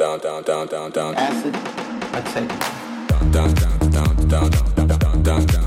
down, down, down, down, down. Acid, I take it. Down, down, down, down, down, down, down, down, down, down,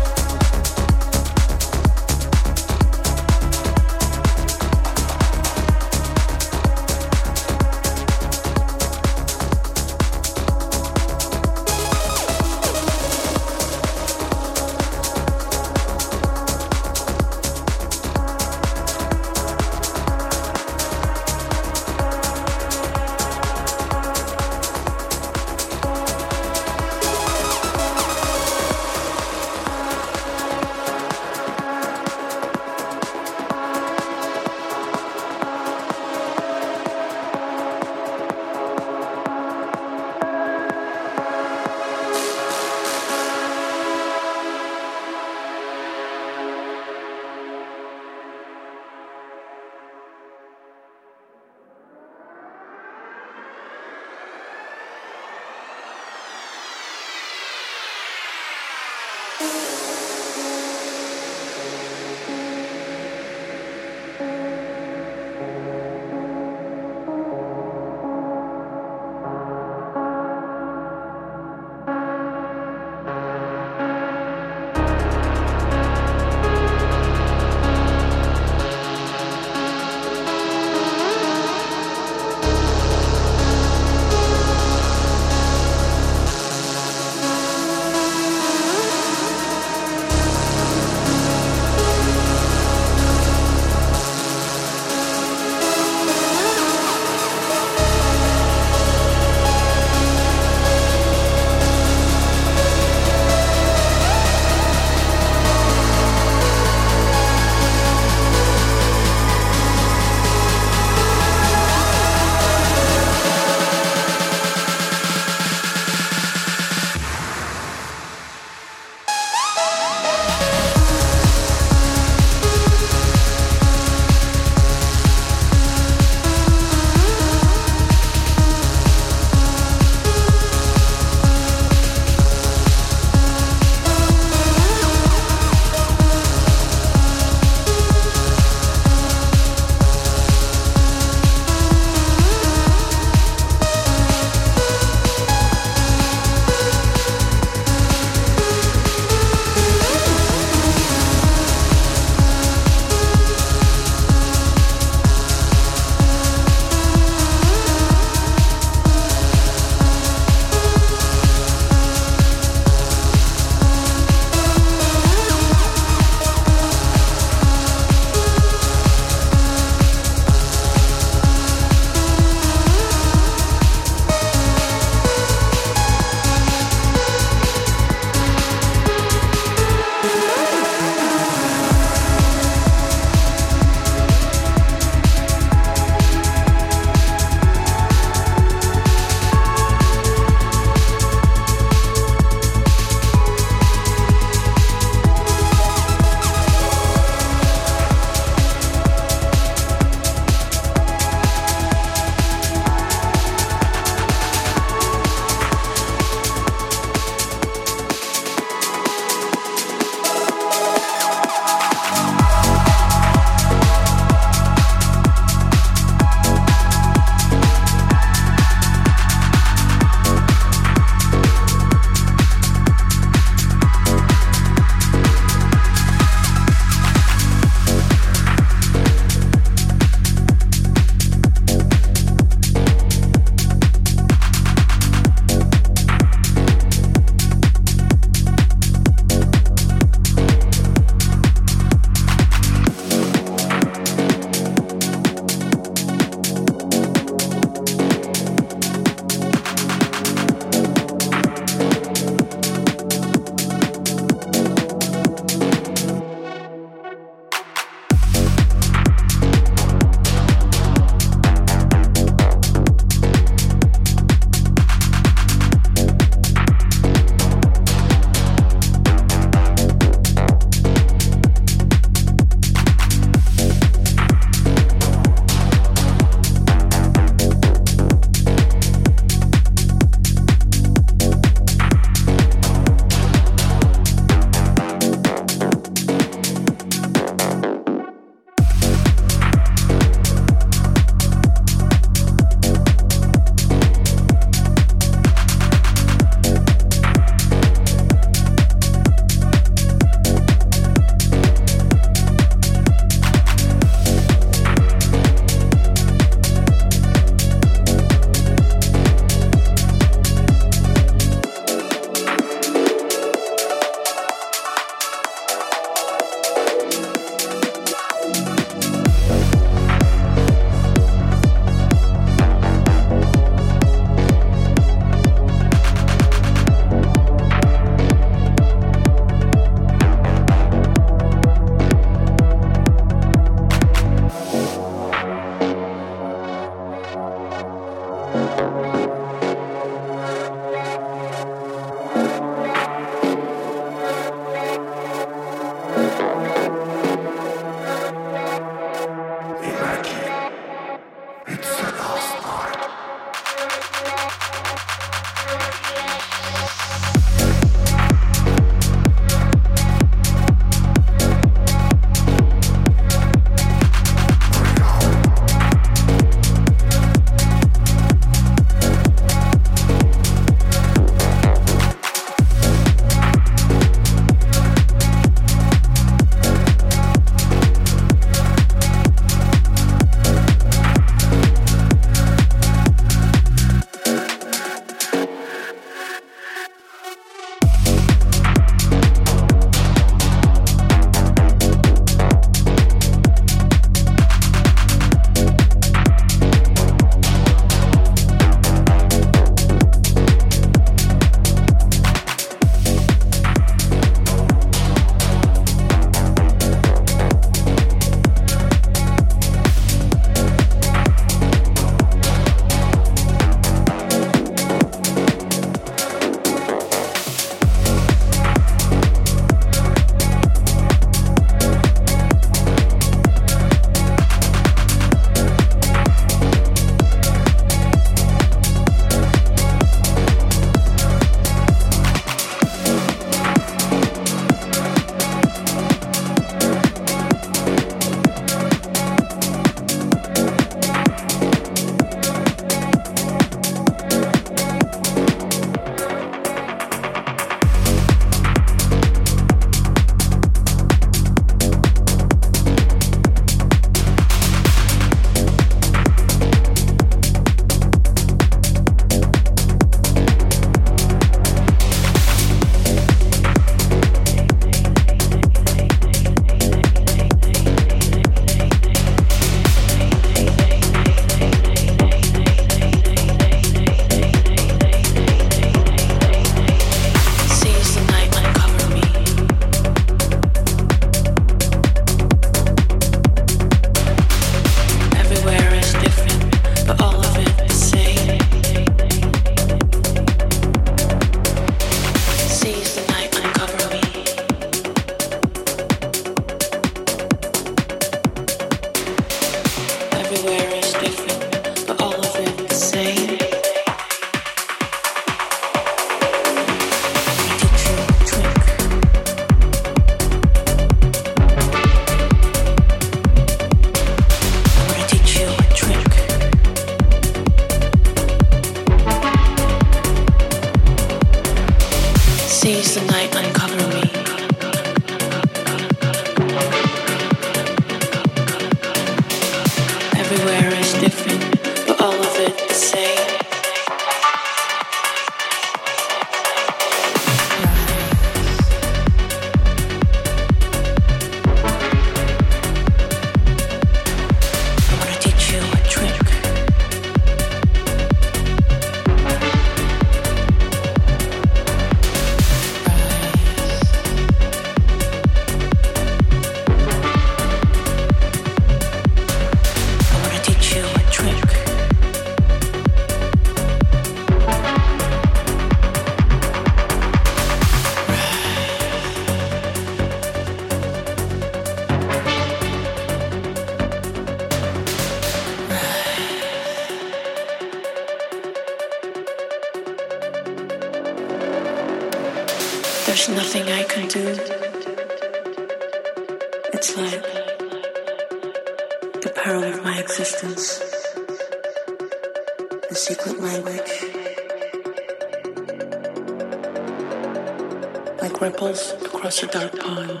ripples across a dark pond,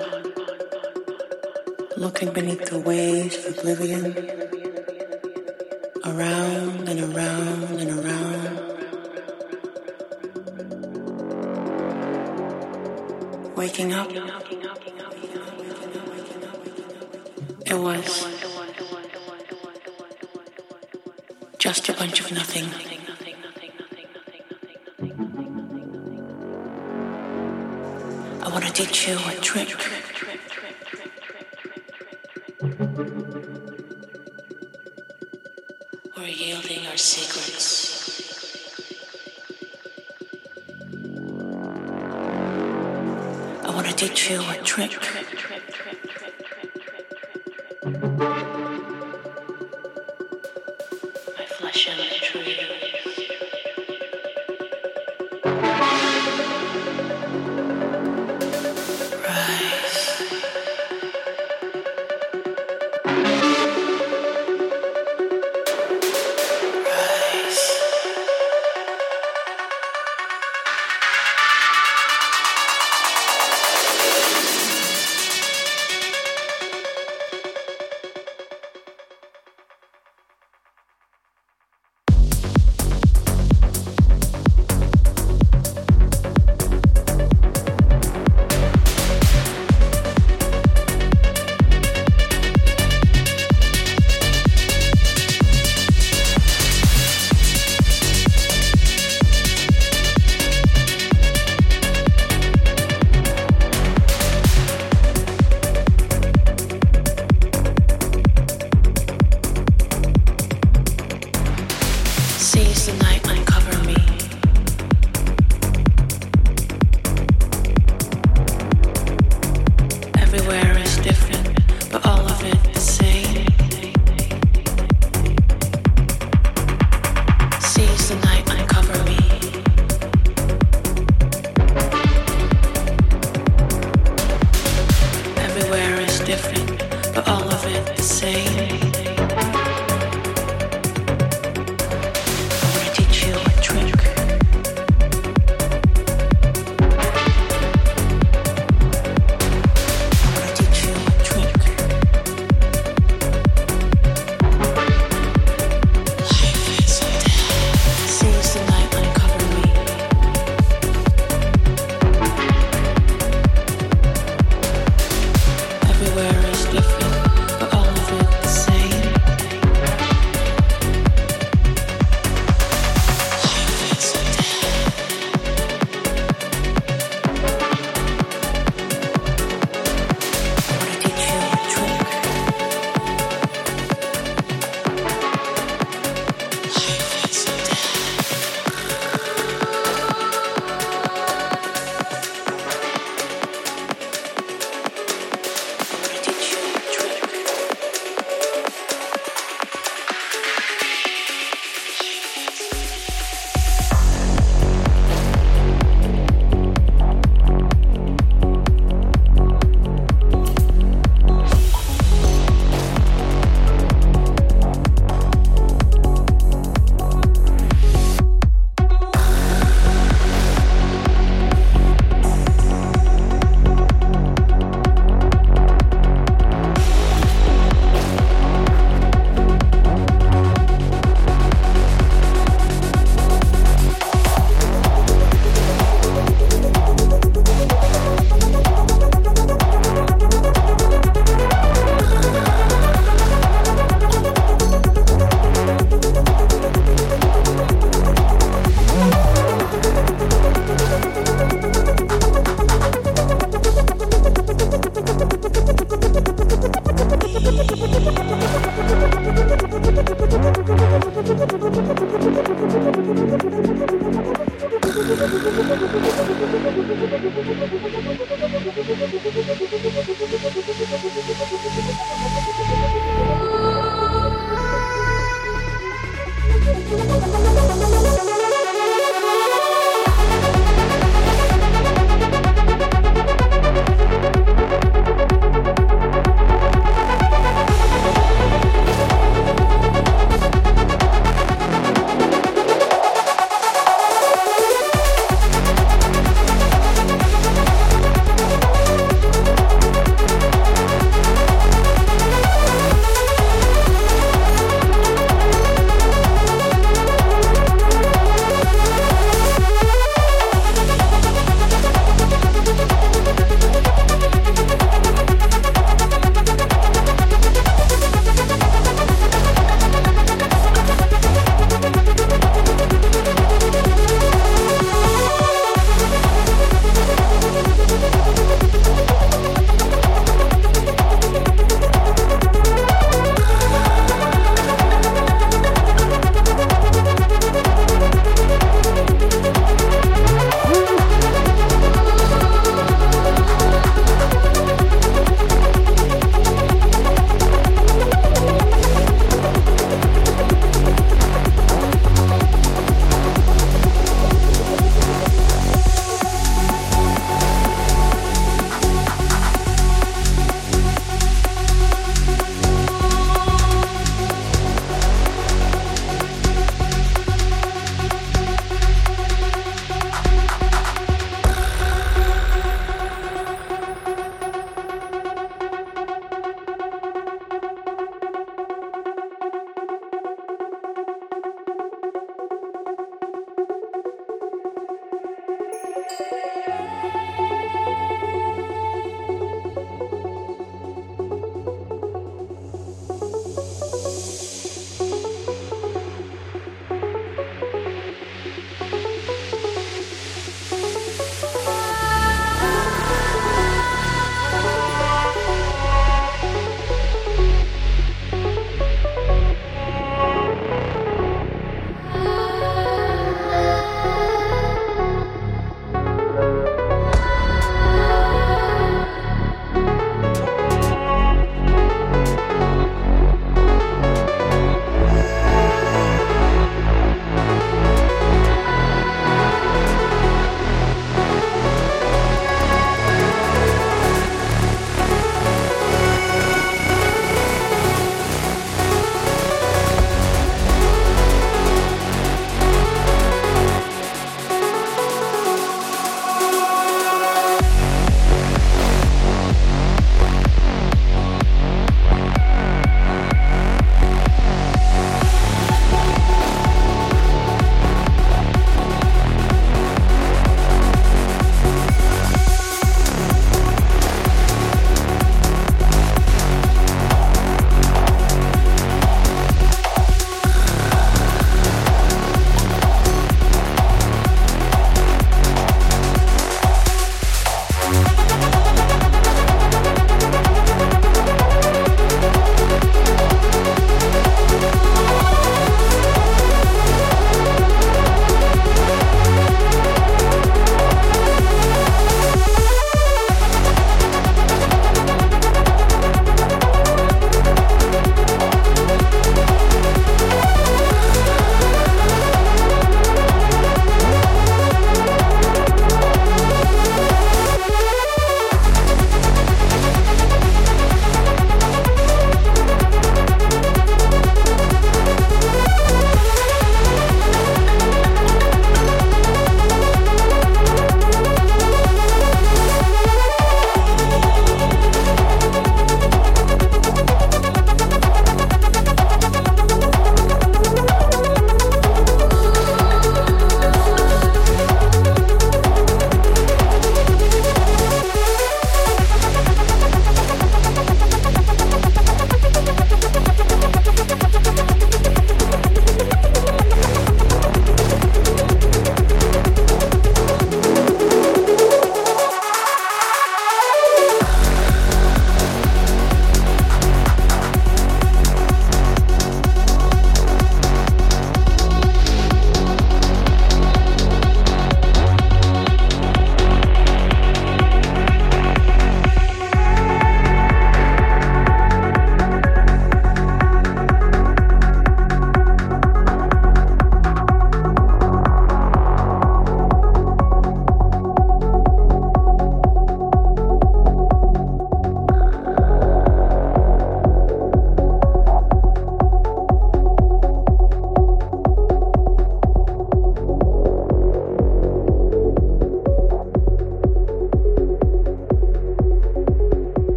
looking beneath the waves of oblivion.